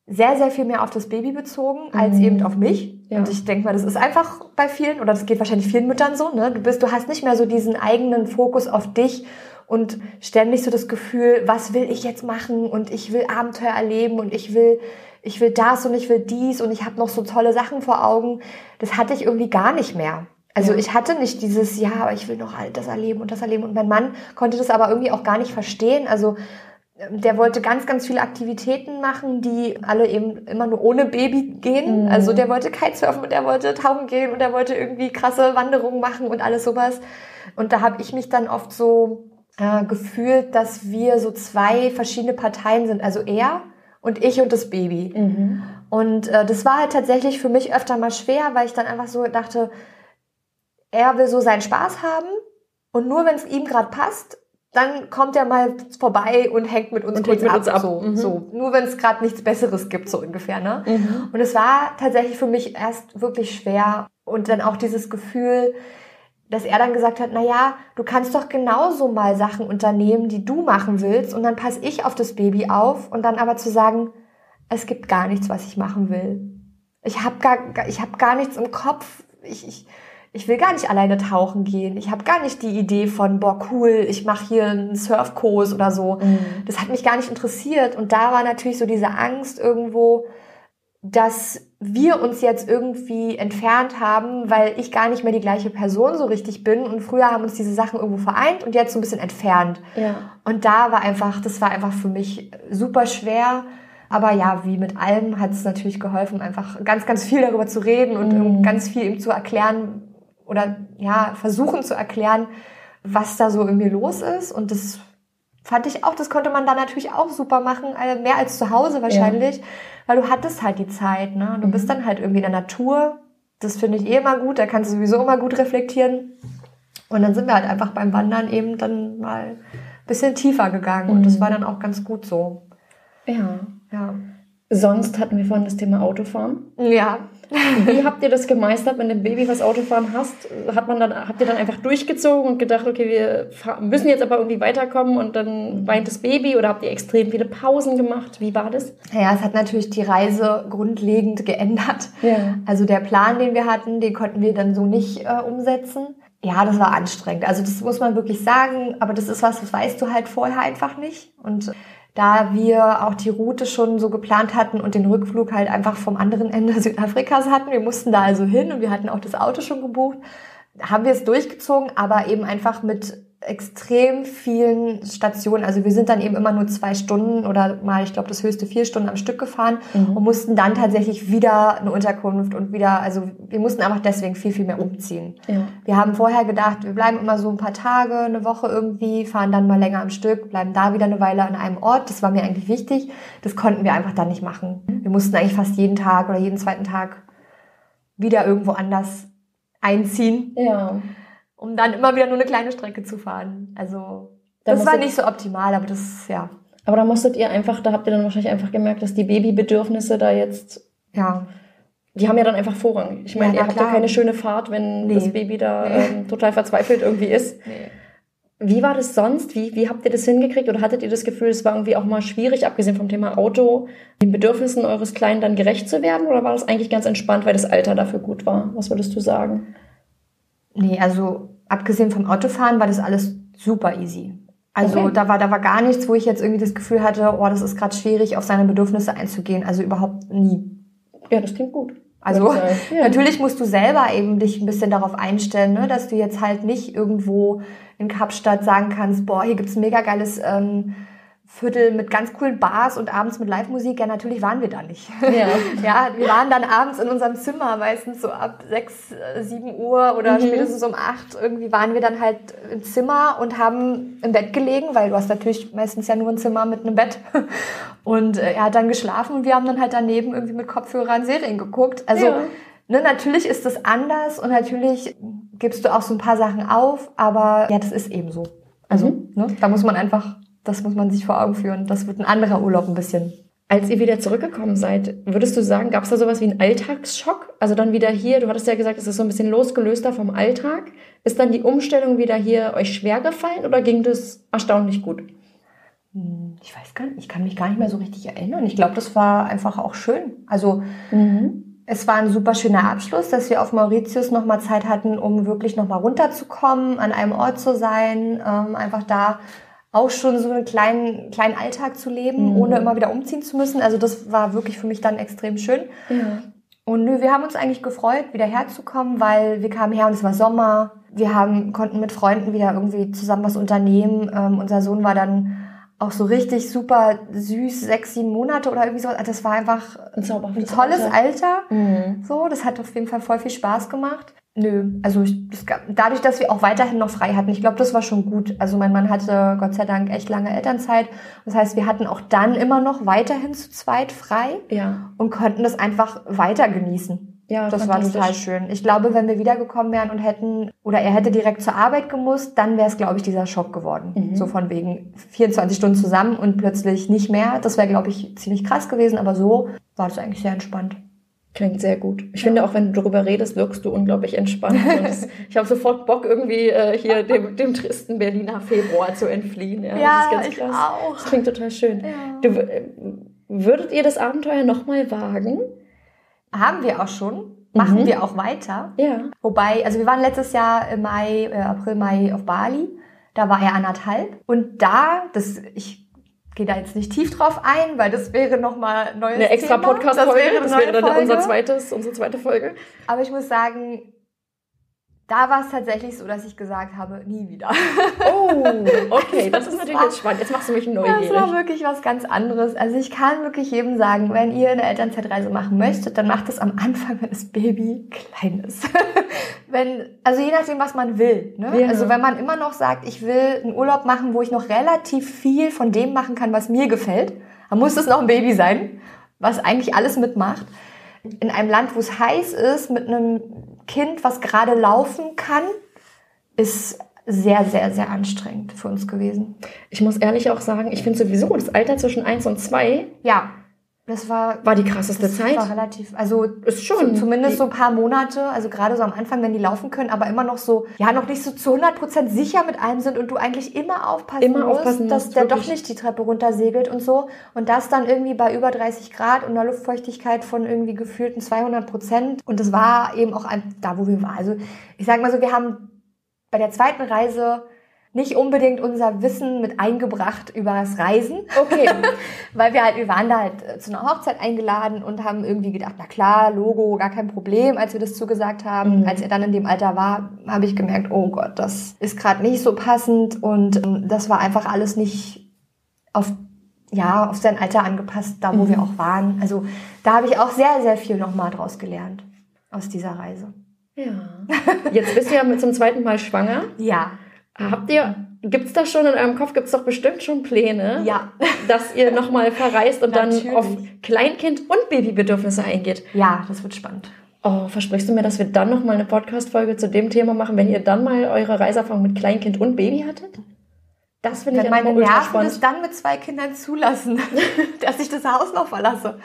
sehr, sehr viel mehr auf das Baby bezogen als mhm. eben auf mich. Ja. Und ich denke mal, das ist einfach bei vielen, oder das geht wahrscheinlich vielen Müttern so, ne? Du bist, du hast nicht mehr so diesen eigenen Fokus auf dich und ständig so das Gefühl, was will ich jetzt machen und ich will Abenteuer erleben und ich will, ich will das und ich will dies und ich habe noch so tolle Sachen vor Augen. Das hatte ich irgendwie gar nicht mehr. Also ich hatte nicht dieses, ja, aber ich will noch all das erleben und das erleben. Und mein Mann konnte das aber irgendwie auch gar nicht verstehen. Also ähm, der wollte ganz, ganz viele Aktivitäten machen, die alle eben immer nur ohne Baby gehen. Mhm. Also der wollte Kitesurfen und der wollte tauchen gehen und der wollte irgendwie krasse Wanderungen machen und alles sowas. Und da habe ich mich dann oft so äh, gefühlt, dass wir so zwei verschiedene Parteien sind. Also er und ich und das Baby. Mhm. Und äh, das war halt tatsächlich für mich öfter mal schwer, weil ich dann einfach so dachte, er will so seinen Spaß haben und nur wenn es ihm gerade passt, dann kommt er mal vorbei und hängt mit uns und kurz mit ab, uns ab. So, mhm. so. Nur wenn es gerade nichts Besseres gibt, so ungefähr. Ne? Mhm. Und es war tatsächlich für mich erst wirklich schwer. Und dann auch dieses Gefühl, dass er dann gesagt hat, na ja, du kannst doch genauso mal Sachen unternehmen, die du machen willst. Und dann passe ich auf das Baby auf. Und dann aber zu sagen, es gibt gar nichts, was ich machen will. Ich habe gar, ich hab gar nichts im Kopf. Ich, ich, ich will gar nicht alleine tauchen gehen. Ich habe gar nicht die Idee von, boah, cool, ich mache hier einen Surfkurs oder so. Mhm. Das hat mich gar nicht interessiert. Und da war natürlich so diese Angst irgendwo, dass wir uns jetzt irgendwie entfernt haben, weil ich gar nicht mehr die gleiche Person so richtig bin. Und früher haben uns diese Sachen irgendwo vereint und jetzt so ein bisschen entfernt. Ja. Und da war einfach, das war einfach für mich super schwer. Aber ja, wie mit allem hat es natürlich geholfen, einfach ganz, ganz viel darüber zu reden und mhm. ganz viel ihm zu erklären, oder ja, versuchen zu erklären, was da so in mir los ist. Und das fand ich auch, das konnte man da natürlich auch super machen, äh, mehr als zu Hause wahrscheinlich, ja. weil du hattest halt die Zeit, ne? Du mhm. bist dann halt irgendwie in der Natur. Das finde ich eh immer gut, da kannst du sowieso immer gut reflektieren. Und dann sind wir halt einfach beim Wandern eben dann mal ein bisschen tiefer gegangen mhm. und das mhm. war dann auch ganz gut so. Ja. Ja. Sonst hatten wir vorhin das Thema Autofahren. Ja. Wie habt ihr das gemeistert, wenn du ein Baby was Autofahren hast? Hat man dann, habt ihr dann einfach durchgezogen und gedacht, okay, wir müssen jetzt aber irgendwie weiterkommen und dann weint das Baby oder habt ihr extrem viele Pausen gemacht? Wie war das? Ja, es hat natürlich die Reise grundlegend geändert. Ja. Also der Plan, den wir hatten, den konnten wir dann so nicht äh, umsetzen. Ja, das war anstrengend. Also das muss man wirklich sagen, aber das ist was, das weißt du halt vorher einfach nicht. Und da wir auch die Route schon so geplant hatten und den Rückflug halt einfach vom anderen Ende Südafrikas hatten. Wir mussten da also hin und wir hatten auch das Auto schon gebucht. Haben wir es durchgezogen, aber eben einfach mit extrem vielen Stationen. Also wir sind dann eben immer nur zwei Stunden oder mal, ich glaube, das höchste vier Stunden am Stück gefahren mhm. und mussten dann tatsächlich wieder eine Unterkunft und wieder, also wir mussten einfach deswegen viel, viel mehr umziehen. Ja. Wir haben vorher gedacht, wir bleiben immer so ein paar Tage, eine Woche irgendwie, fahren dann mal länger am Stück, bleiben da wieder eine Weile an einem Ort. Das war mir eigentlich wichtig. Das konnten wir einfach dann nicht machen. Wir mussten eigentlich fast jeden Tag oder jeden zweiten Tag wieder irgendwo anders einziehen. Ja um dann immer wieder nur eine kleine Strecke zu fahren. Also das war nicht so optimal, aber das, ja. Aber da musstet ihr einfach, da habt ihr dann wahrscheinlich einfach gemerkt, dass die Babybedürfnisse da jetzt, ja, die haben ja dann einfach Vorrang. Ich meine, ja, ihr habt ja keine schöne Fahrt, wenn nee. das Baby da nee. ähm, total verzweifelt irgendwie ist. Nee. Wie war das sonst? Wie, wie habt ihr das hingekriegt? Oder hattet ihr das Gefühl, es war irgendwie auch mal schwierig, abgesehen vom Thema Auto, den Bedürfnissen eures Kleinen dann gerecht zu werden? Oder war das eigentlich ganz entspannt, weil das Alter dafür gut war? Was würdest du sagen? Nee, also abgesehen vom Autofahren war das alles super easy. Also okay. da war da war gar nichts, wo ich jetzt irgendwie das Gefühl hatte, oh, das ist gerade schwierig, auf seine Bedürfnisse einzugehen. Also überhaupt nie. Ja, das klingt gut. Also ja. natürlich musst du selber eben dich ein bisschen darauf einstellen, ne, dass du jetzt halt nicht irgendwo in Kapstadt sagen kannst, boah, hier gibt's ein mega geiles ähm, Viertel mit ganz coolen Bars und abends mit Live-Musik. Ja, natürlich waren wir da nicht. Ja. ja, wir waren dann abends in unserem Zimmer, meistens so ab sechs, äh, sieben Uhr oder mhm. spätestens um acht. Irgendwie waren wir dann halt im Zimmer und haben im Bett gelegen, weil du hast natürlich meistens ja nur ein Zimmer mit einem Bett. Und äh, er hat dann geschlafen und wir haben dann halt daneben irgendwie mit Kopfhörern Serien geguckt. Also, ja. ne, natürlich ist das anders und natürlich gibst du auch so ein paar Sachen auf, aber ja, das ist eben so. Also, mhm. ne, da muss man einfach das muss man sich vor Augen führen. Das wird ein anderer Urlaub ein bisschen. Als ihr wieder zurückgekommen seid, würdest du sagen, gab es da sowas wie einen Alltagsschock? Also dann wieder hier, du hattest ja gesagt, es ist so ein bisschen losgelöster vom Alltag. Ist dann die Umstellung wieder hier euch schwer gefallen oder ging das erstaunlich gut? Hm, ich weiß gar nicht, ich kann mich gar nicht mehr so richtig erinnern. Ich glaube, das war einfach auch schön. Also mhm. es war ein super schöner Abschluss, dass wir auf Mauritius nochmal Zeit hatten, um wirklich nochmal runterzukommen, an einem Ort zu sein, ähm, einfach da auch schon so einen kleinen, kleinen Alltag zu leben, mhm. ohne immer wieder umziehen zu müssen. Also das war wirklich für mich dann extrem schön. Ja. Und nö, wir haben uns eigentlich gefreut, wieder herzukommen, weil wir kamen her und es war Sommer. Wir haben, konnten mit Freunden wieder irgendwie zusammen was unternehmen. Ähm, unser Sohn war dann auch so richtig super süß, sechs, sieben Monate oder irgendwie so. Also das war einfach ein, ein tolles Alter. Alter. Mhm. So, das hat auf jeden Fall voll viel Spaß gemacht. Nö, also ich, das, dadurch, dass wir auch weiterhin noch frei hatten, ich glaube, das war schon gut. Also mein Mann hatte Gott sei Dank echt lange Elternzeit. Das heißt, wir hatten auch dann immer noch weiterhin zu zweit frei ja. und konnten das einfach weiter genießen. Ja, das war total schön. Ich glaube, wenn wir wiedergekommen wären und hätten, oder er hätte direkt zur Arbeit gemusst, dann wäre es, glaube ich, dieser Schock geworden. Mhm. So von wegen 24 Stunden zusammen und plötzlich nicht mehr. Das wäre, glaube ich, ziemlich krass gewesen, aber so war das eigentlich sehr entspannt. Klingt sehr gut. Ich ja. finde auch, wenn du darüber redest, wirkst du unglaublich entspannt. Das, ich habe sofort Bock, irgendwie äh, hier dem, dem tristen Berliner Februar zu entfliehen. Ja, ja das ich krass. auch. Das klingt total schön. Ja. Du, äh, würdet ihr das Abenteuer nochmal wagen? Haben wir auch schon. Machen mhm. wir auch weiter. Ja. Wobei, also wir waren letztes Jahr im Mai, äh, April, Mai auf Bali. Da war er anderthalb. Und da, das, ich gehe da jetzt nicht tief drauf ein, weil das wäre nochmal neues Eine extra Podcast-Folge, das wäre, das wäre dann unser zweites, unsere zweite Folge. Aber ich muss sagen, da war es tatsächlich so, dass ich gesagt habe, nie wieder. Oh, okay, das, das ist natürlich war, jetzt spannend. Jetzt machst du mich neugierig. Das war wirklich was ganz anderes. Also ich kann wirklich jedem sagen, wenn ihr eine Elternzeitreise machen möchtet, dann macht es am Anfang, wenn das Baby klein ist. wenn, also je nachdem, was man will. Ne? Ja. Also wenn man immer noch sagt, ich will einen Urlaub machen, wo ich noch relativ viel von dem machen kann, was mir gefällt, dann muss es noch ein Baby sein, was eigentlich alles mitmacht. In einem Land, wo es heiß ist, mit einem Kind, was gerade laufen kann, ist sehr, sehr, sehr anstrengend für uns gewesen. Ich muss ehrlich auch sagen, ich finde sowieso das Alter zwischen eins und zwei. Ja. Das war, war die krasseste das Zeit. War relativ, also ist schon zumindest so ein paar Monate, also gerade so am Anfang, wenn die laufen können, aber immer noch so, ja, noch nicht so zu 100% sicher mit allem sind und du eigentlich immer aufpassen immer musst, aufpassen dass musst, der wirklich. doch nicht die Treppe runtersegelt und so. Und das dann irgendwie bei über 30 Grad und einer Luftfeuchtigkeit von irgendwie gefühlten 200%. Und das war eben auch ein, da, wo wir waren. Also ich sag mal so, wir haben bei der zweiten Reise nicht unbedingt unser Wissen mit eingebracht über das Reisen. Okay. Weil wir halt, wir waren da halt äh, zu einer Hochzeit eingeladen und haben irgendwie gedacht, na klar, Logo, gar kein Problem, als wir das zugesagt haben. Mhm. Als er dann in dem Alter war, habe ich gemerkt, oh Gott, das ist gerade nicht so passend und ähm, das war einfach alles nicht auf ja, auf sein Alter angepasst, da wo mhm. wir auch waren. Also da habe ich auch sehr, sehr viel nochmal draus gelernt aus dieser Reise. Ja. Jetzt bist du ja zum zweiten Mal schwanger. Ja. Habt ihr, gibt es da schon in eurem Kopf, gibt es doch bestimmt schon Pläne, ja. dass ihr nochmal verreist und dann auf Kleinkind- und Babybedürfnisse eingeht? Ja, das wird spannend. Oh, versprichst du mir, dass wir dann nochmal eine Podcast-Folge zu dem Thema machen, wenn ihr dann mal eure Reiserfahrung mit Kleinkind und Baby hattet? Das finde ich Wenn meine Nerven es dann mit zwei Kindern zulassen, dass ich das Haus noch verlasse.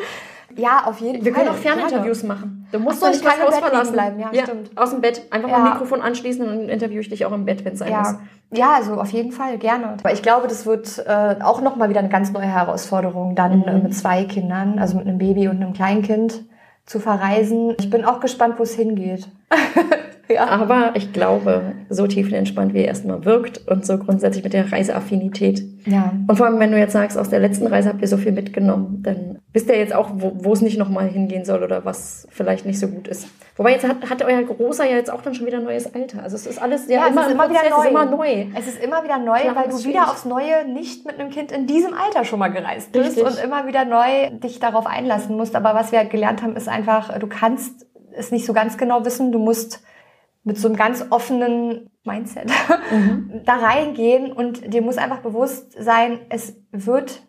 Ja, auf jeden Wir Fall. Wir können auch Ferninterviews machen. Du musst doch nicht das Haus verlassen. Bleiben. Ja, ja, stimmt. Aus dem Bett. Einfach ja. mal ein Mikrofon anschließen und dann interviewe ich dich auch im Bett, wenn es sein ja. muss. Ja, also auf jeden Fall, gerne. Aber ich glaube, das wird äh, auch nochmal wieder eine ganz neue Herausforderung, dann mhm. äh, mit zwei Kindern, also mit einem Baby und einem Kleinkind zu verreisen. Ich bin auch gespannt, wo es hingeht. Ja. Aber ich glaube, so tiefenentspannt wie er erstmal wirkt und so grundsätzlich mit der Reiseaffinität. Ja. Und vor allem, wenn du jetzt sagst, aus der letzten Reise habt ihr so viel mitgenommen, dann wisst ihr jetzt auch, wo, es nicht nochmal hingehen soll oder was vielleicht nicht so gut ist. Wobei jetzt hat, hat euer Großer ja jetzt auch dann schon wieder ein neues Alter. Also es ist alles ja, immer, es ist immer wieder neu. Ist immer neu. Es ist immer wieder neu, Klar, weil du wieder aufs Neue nicht mit einem Kind in diesem Alter schon mal gereist bist Richtig. und immer wieder neu dich darauf einlassen musst. Aber was wir gelernt haben, ist einfach, du kannst es nicht so ganz genau wissen. Du musst mit so einem ganz offenen Mindset mhm. da reingehen und dir muss einfach bewusst sein, es wird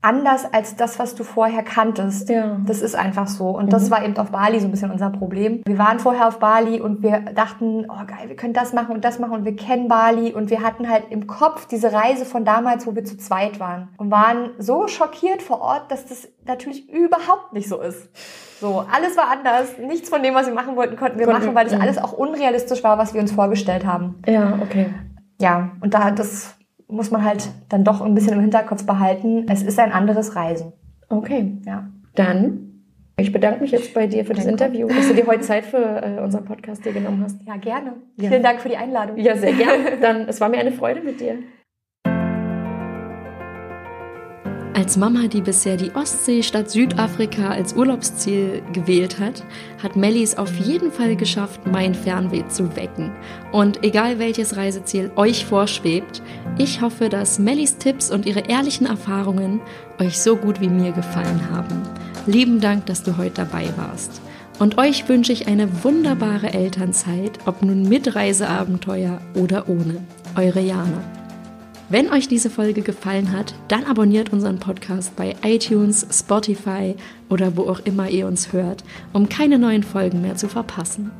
anders als das, was du vorher kanntest. Ja. Das ist einfach so. Und mhm. das war eben auf Bali so ein bisschen unser Problem. Wir waren vorher auf Bali und wir dachten, oh geil, wir können das machen und das machen und wir kennen Bali und wir hatten halt im Kopf diese Reise von damals, wo wir zu zweit waren und waren so schockiert vor Ort, dass das natürlich überhaupt nicht so ist. So, alles war anders. Nichts von dem, was wir machen wollten, konnten wir Konnten, machen, weil das alles auch unrealistisch war, was wir uns vorgestellt haben. Ja, okay. Ja, und da das muss man halt dann doch ein bisschen im Hinterkopf behalten. Es ist ein anderes Reisen. Okay. Ja. Dann ich bedanke mich jetzt bei dir für das Danke. Interview, dass du dir heute Zeit für äh, unseren Podcast hier genommen hast. Ja, gerne. Ja. Vielen Dank für die Einladung. Ja, sehr gerne. Dann, es war mir eine Freude mit dir. Als Mama, die bisher die Ostsee statt Südafrika als Urlaubsziel gewählt hat, hat Melly es auf jeden Fall geschafft, mein Fernweh zu wecken. Und egal welches Reiseziel euch vorschwebt, ich hoffe, dass Mellys Tipps und ihre ehrlichen Erfahrungen euch so gut wie mir gefallen haben. Lieben Dank, dass du heute dabei warst. Und euch wünsche ich eine wunderbare Elternzeit, ob nun mit Reiseabenteuer oder ohne. Eure Jana. Wenn euch diese Folge gefallen hat, dann abonniert unseren Podcast bei iTunes, Spotify oder wo auch immer ihr uns hört, um keine neuen Folgen mehr zu verpassen.